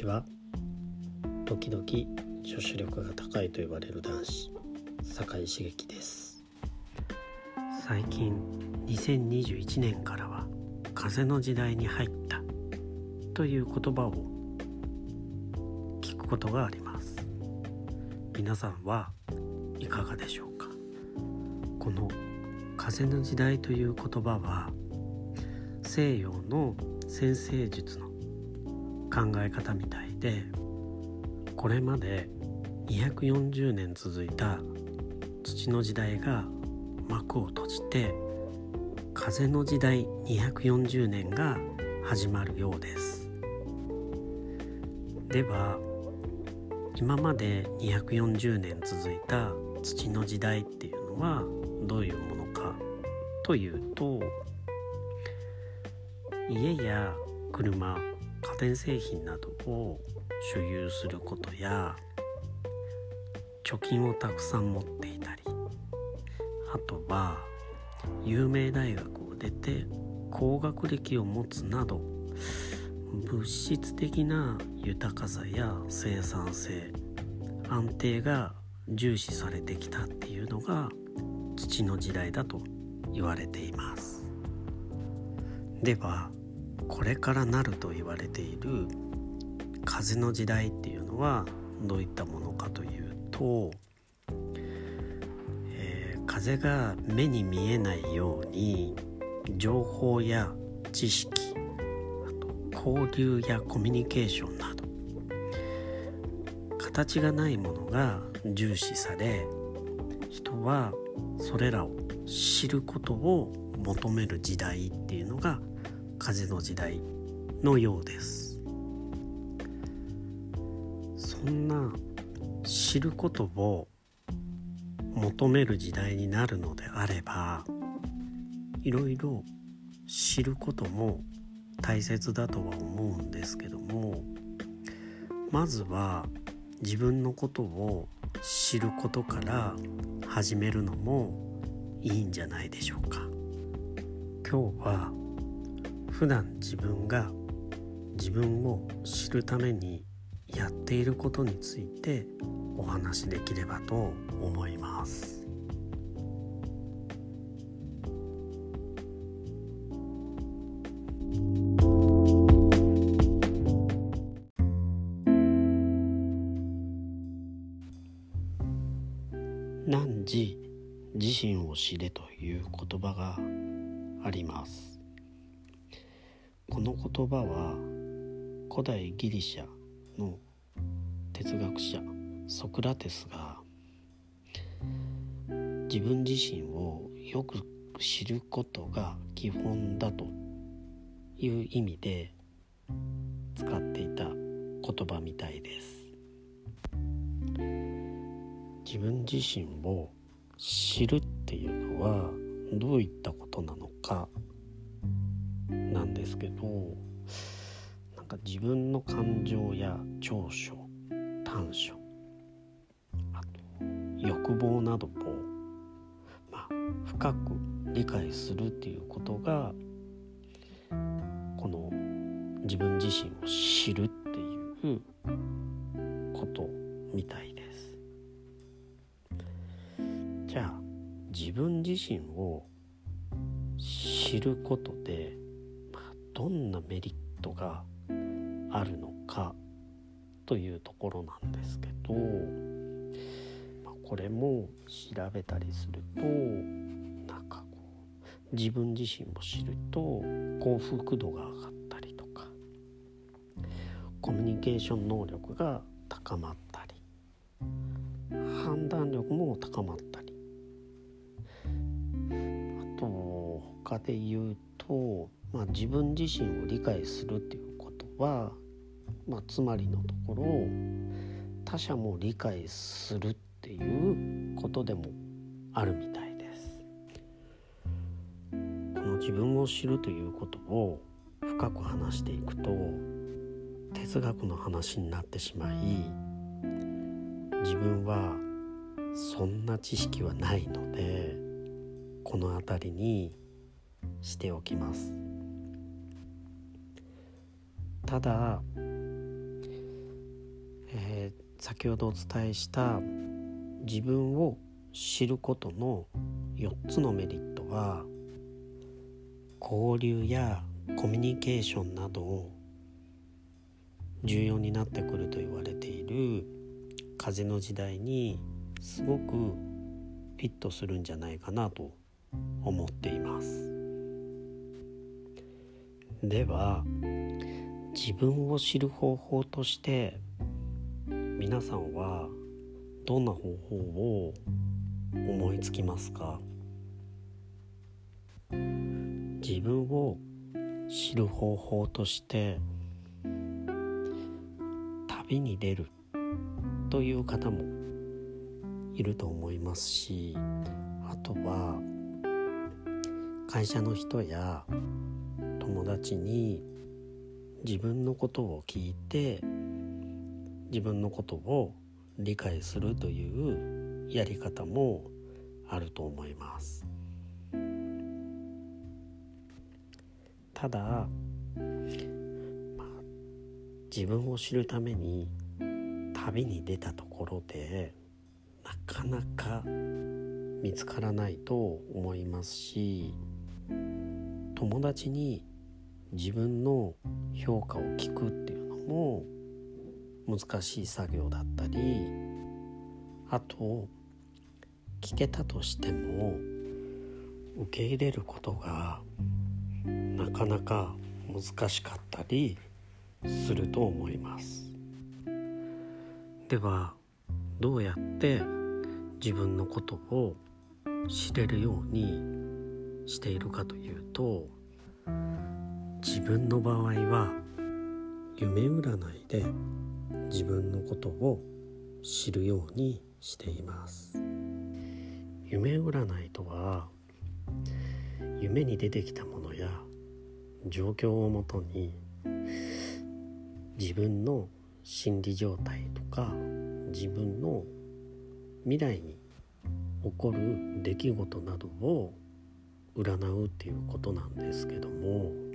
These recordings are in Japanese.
ちは。時々女子力が高いと言われる男子酒井茂樹です。最近2021年からは風の時代に入ったという言葉を聞くことがあります。皆さんはいかがでしょうか？この風の時代という言葉は西洋の先生術の考え方みたいでこれまで240年続いた土の時代が幕を閉じて風の時代240年が始まるようです。では今まで240年続いた土の時代っていうのはどういうものかというと家や車家電製品などを所有することや貯金をたくさん持っていたりあとは有名大学を出て高学歴を持つなど物質的な豊かさや生産性安定が重視されてきたっていうのが土の時代だと言われています。ではこれからなると言われている風の時代っていうのはどういったものかというと、えー、風が目に見えないように情報や知識あと交流やコミュニケーションなど形がないものが重視され人はそれらを知ることを求める時代っていうのが風の時代のようです。そんな知ることを求める時代になるのであればいろいろ知ることも大切だとは思うんですけどもまずは自分のことを知ることから始めるのもいいんじゃないでしょうか。今日は普段自分が自分を知るためにやっていることについてお話しできればと思います。汝自身を知れという言葉があります。この言葉は古代ギリシャの哲学者ソクラテスが自分自身をよく知ることが基本だという意味で使っていた言葉みたいです。自分自身を知るっていうのはどういったことなのか。なんですけどなんか自分の感情や長所短所あと欲望などを、まあ、深く理解するっていうことがこの自分自身を知るっていうことみたいです。じゃあ自分自身を知ることでどんなメリットがあるのかというところなんですけど、まあ、これも調べたりするとなんかこう自分自身を知ると幸福度が上がったりとかコミュニケーション能力が高まったり判断力も高まったり。あと他で言うとまあ、自分自身を理解するっていうことは、まあ、つまりのところ他者も理解するっていうことでもあるみたいです。この自分を知るということを深く話していくと哲学の話になってしまい自分はそんな知識はないのでこの辺りにしておきます。ただえー、先ほどお伝えした自分を知ることの4つのメリットは交流やコミュニケーションなど重要になってくると言われている風の時代にすごくフィットするんじゃないかなと思っています。では自分を知る方法として皆さんはどんな方法を思いつきますか？自分を知る方法として旅に出るという方もいると思いますしあとは会社の人や友達に自分のことを聞いて自分のことを理解するというやり方もあると思います。ただ、まあ、自分を知るために旅に出たところでなかなか見つからないと思いますし友達に自分の評価を聞くっていうのも難しい作業だったりあと聞けたとしても受け入れることがなかなか難しかったりすると思います。ではどうやって自分のことを知れるようにしているかというと自分の場合は夢占いで自分のことを知るようにしています。夢占いとは夢に出てきたものや状況をもとに自分の心理状態とか自分の未来に起こる出来事などを占うっていうことなんですけども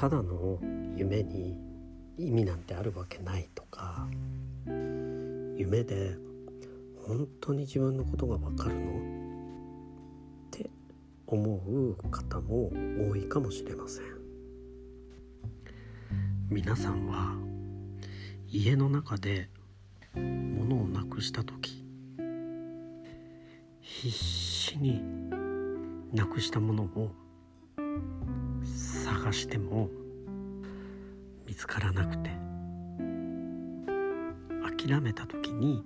ただの夢に意味なんてあるわけないとか夢で本当に自分のことがわかるの？って思う方も多いかもしれません。皆さんは家の中で物をなくした時必死になくしたものを探しても見つからなくて諦めた時に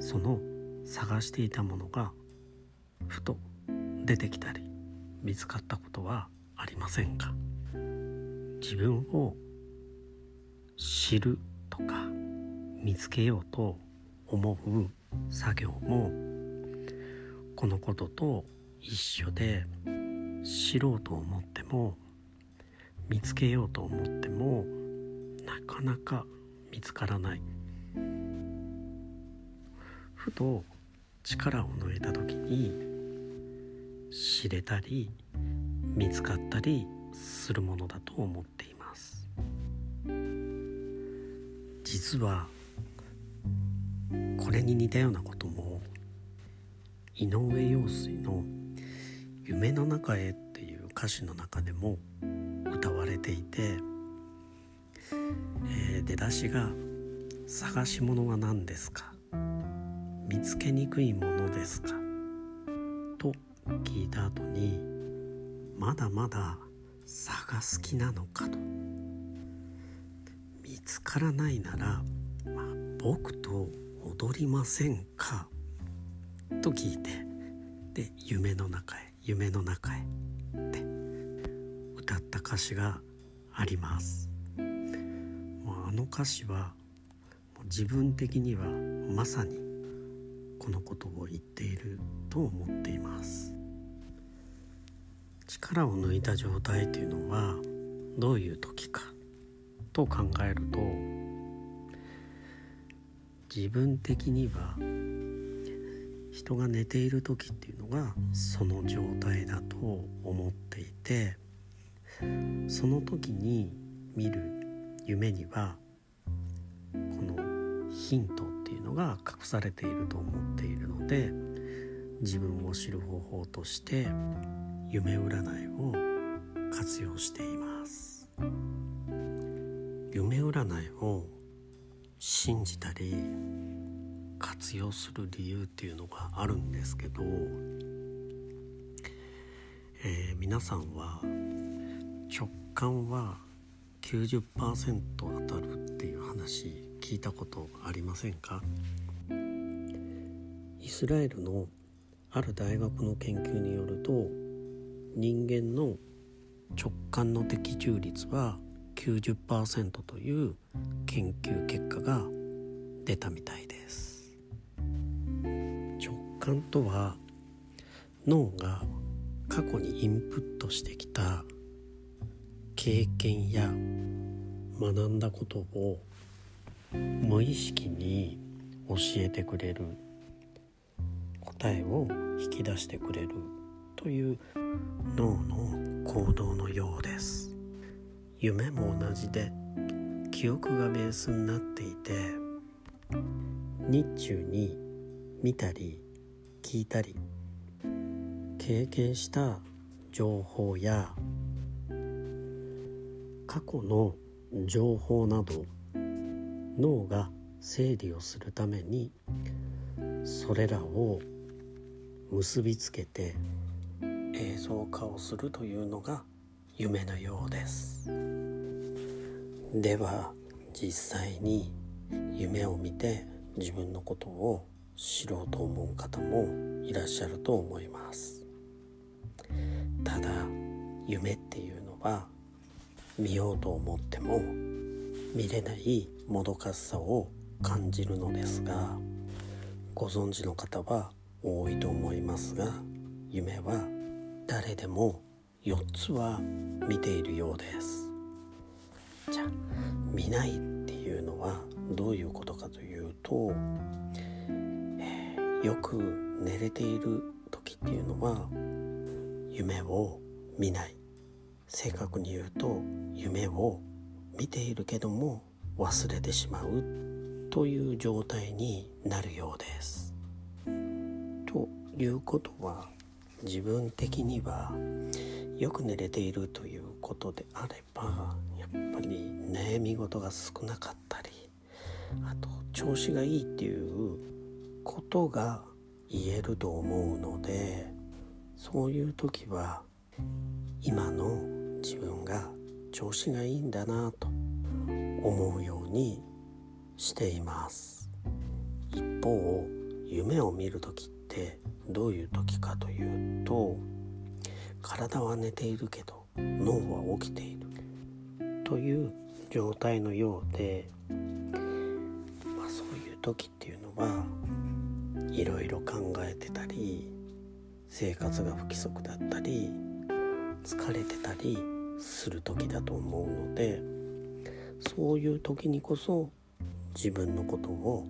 その探していたものがふと出てきたり見つかったことはありませんか？自分を知るとか見つけようと思う作業もこのことと一緒で知ろうと思っも見つけようと思ってもなかなか見つからない。ふと力を抜いた時に知れたり見つかったりするものだと思っています。実はこれに似たようなことも井上陽水の「夢の中へ」っていう歌詞の中でも歌われていて、えー、出だしが「探し物は何ですか?」見つけにくいものですか？と聞いた後にまだまだ探す気なのかと。見つからないなら、まあ、僕と踊りませんか？と聞いてで夢の中へ夢の中へ。歌った歌詞があります。もうあの歌詞は自分的にはまさにこのことを言っていると思っています。力を抜いた状態というのはどういう時かと考えると自分的には人が寝ている時っていうのがその状態だと思っていてその時に見る夢にはこのヒントっていうのが隠されていると思っているので自分を知る方法として夢占いを活用しています。夢占いを信じたり活用する理由っていうのがあるんですけど、えー、皆さんは直感は90%当たるっていう話聞いたことありませんか？イスラエルのある大学の研究によると人間の直感の的中率は90%という研究結果が出たみたいです。直感とは脳が過去にインプットしてきた経験や学んだことを無意識に教えてくれる答えを引き出してくれるという脳の行動のようです。夢も同じで記憶がベースになっていて日中に見たり聞いたり経験した情報や過去の情報など脳が整理をするためにそれらを結びつけて映像化をするというのが夢のようです。では実際に夢を見て自分のことを知ろうと思う方もいらっしゃると思います。ただ夢っていうのは見ようと思っても見れないもどかしさを感じるのですがご存知の方は多いと思いますが夢は誰でも4つは見ているようです。じゃあ見ないっていうのはどういうことかというと、えー、よく寝れている時っていうのは夢を見ない。正確に言うと夢を見ているけども忘れてしまうという状態になるようです。ということは自分的にはよく寝れているということであればやっぱり悩み事が少なかったりあと調子がいいっていうことが言えると思うのでそういう時は今の自分が調子がいいんだなと思うようにしています。一方夢を見る時ってどういう時かというと体は寝ているけど脳は起きている。という状態のようで、まあ、そういう時っていうのはいろいろ考えてたり生活が不規則だったり疲れてたりする時だと思うのでそういう時にこそ自分のことを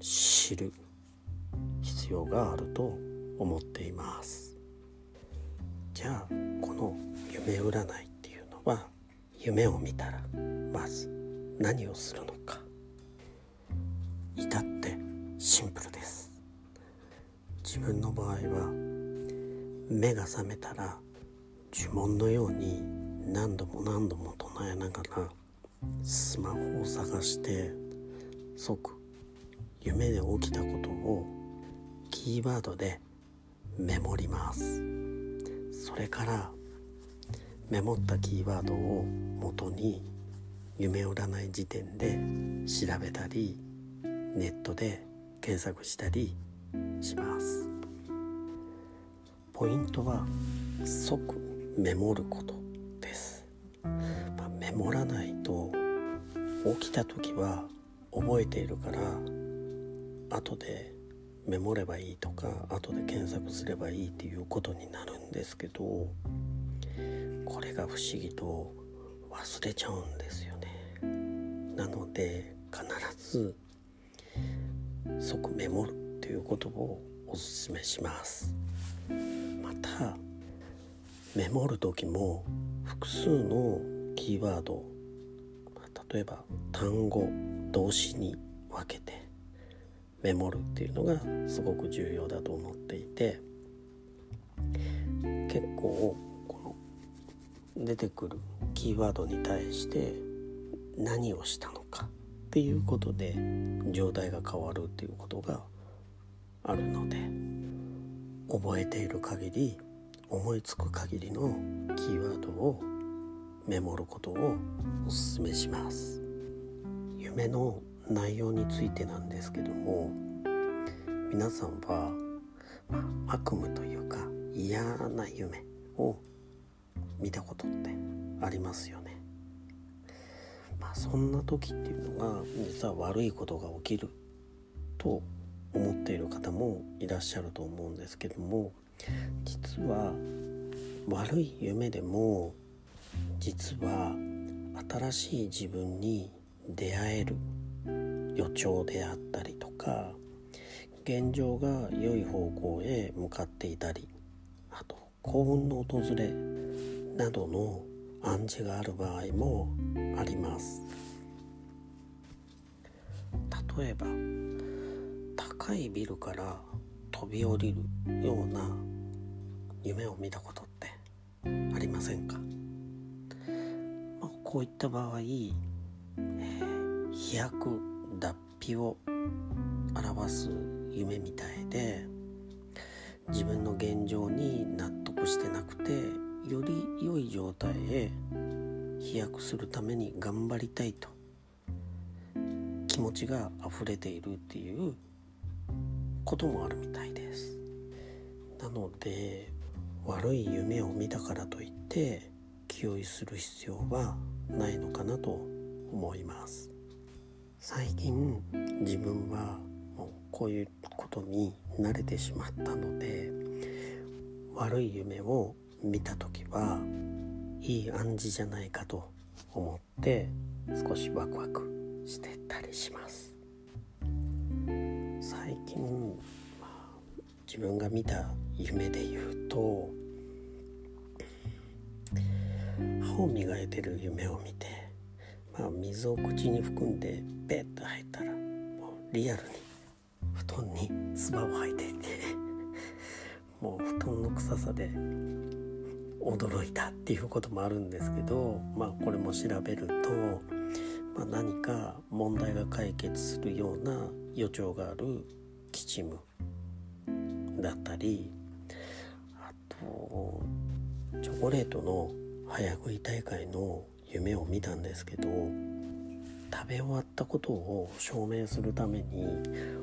知る必要があると思っています。じゃあこの夢占いっていうのは夢を見たらまず何をするのか。至ってシンプルです。自分の場合は目が覚めたら呪文のように何度も何度も唱えながらスマホを探して即夢で起きたことをキーワードでメモります。それからメモったキーワードを元に夢占い時点で調べたりネットで検索したりします。ポイントは即メモることです、まあ、メモらないと起きた時は覚えているから後でメモればいいとか後で検索すればいいっていうことになるんですけどこれが不思議と忘れちゃうんですよね。なので必ず即メモるっていうことをおすすめします。またメモる時も複数のキーワード例えば単語動詞に分けてメモるっていうのがすごく重要だと思っていて結構この出てくるキーワードに対して何をしたのかっていうことで状態が変わるっていうことがあるので覚えている限り思いつく限りのキーワードをメモることをおすすめします夢の内容についてなんですけども皆さんは、まあ、悪夢というか嫌な夢を見たことってありますよね。まあ、そんな時っていうのが実は悪いことが起きると思っている方もいらっしゃると思うんですけども実は悪い夢でも実は新しい自分に出会える予兆であったりとか現状が良い方向へ向かっていたりあと幸運の訪れなどの暗示がある場合もあります。例えば高いビルから飛び降りるような夢を見たことってありませんか、まあ、こういった場合、えー、飛躍脱皮を表す夢みたいで自分の現状に納得してなくてより良い状態へ飛躍するために頑張りたいと気持ちが溢れているっていうこともあるみたいなので悪い夢を見たからといって気負いする必要はないのかなと思います。最近自分はもうこういうことに慣れてしまったので悪い夢を見た時はいい暗示じゃないかと思って少しワクワクしてたりします。最近、まあ、自分が見た夢で言うと歯を磨いてる夢を見て、まあ、水を口に含んでペッと入ったらもうリアルに布団に唾を吐いていてもう布団の臭さで驚いたっていうこともあるんですけど、まあ、これも調べると、まあ、何か問題が解決するような予兆があるキチムだったりチョコレートの早食い大会の夢を見たんですけど食べ終わったことを証明するために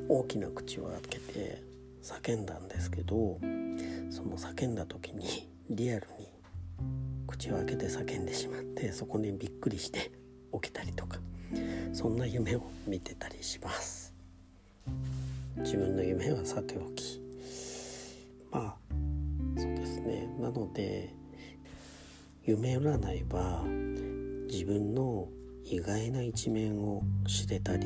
大きな口を開けて叫んだんですけどその叫んだ時にリアルに口を開けて叫んでしまってそこにびっくりして起きたりとかそんな夢を見てたりします。自分の夢はさておきまあそうですね。なので夢占いは自分の意外な一面を知れたり、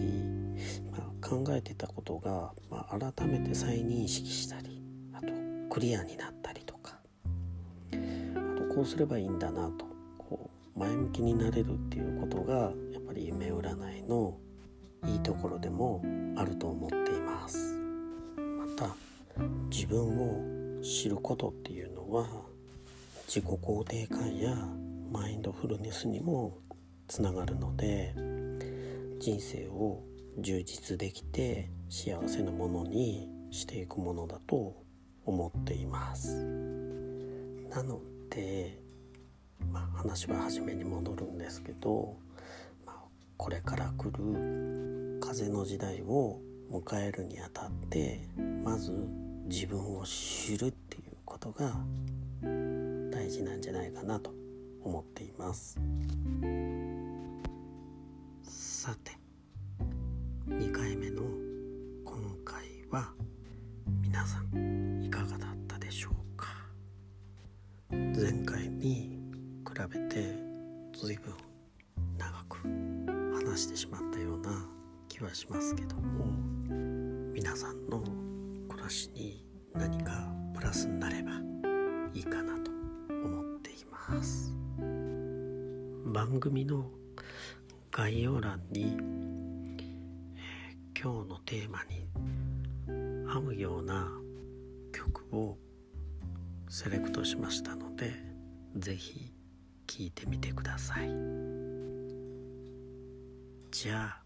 まあ、考えてたことが、まあ、改めて再認識したりあとクリアになったりとか。あとこうすればいいんだなと。こう前向きになれるっていうことがやっぱり夢占いのいいところでもあると思っています。また自分を知ることっていうのは自己肯定感やマインドフルネスにもつながるので人生を充実できて幸せなものにしていくものだと思っています。なので、まあ、話は初めに戻るんですけど、まあ、これから来る風の時代を迎えるにあたってまず自分を知るっていうことが大事なんじゃないかなと思っています。さて2回目の今回は皆さんいかがだったでしょうか？前回に比べて随分長く話してしまったような気はしますけども皆さんの暮らしに何かプラスになればいいかなと思っています。番組の概要欄に、えー、今日のテーマに合うような曲をセレクトしましたので是非聴いてみてください。じゃあ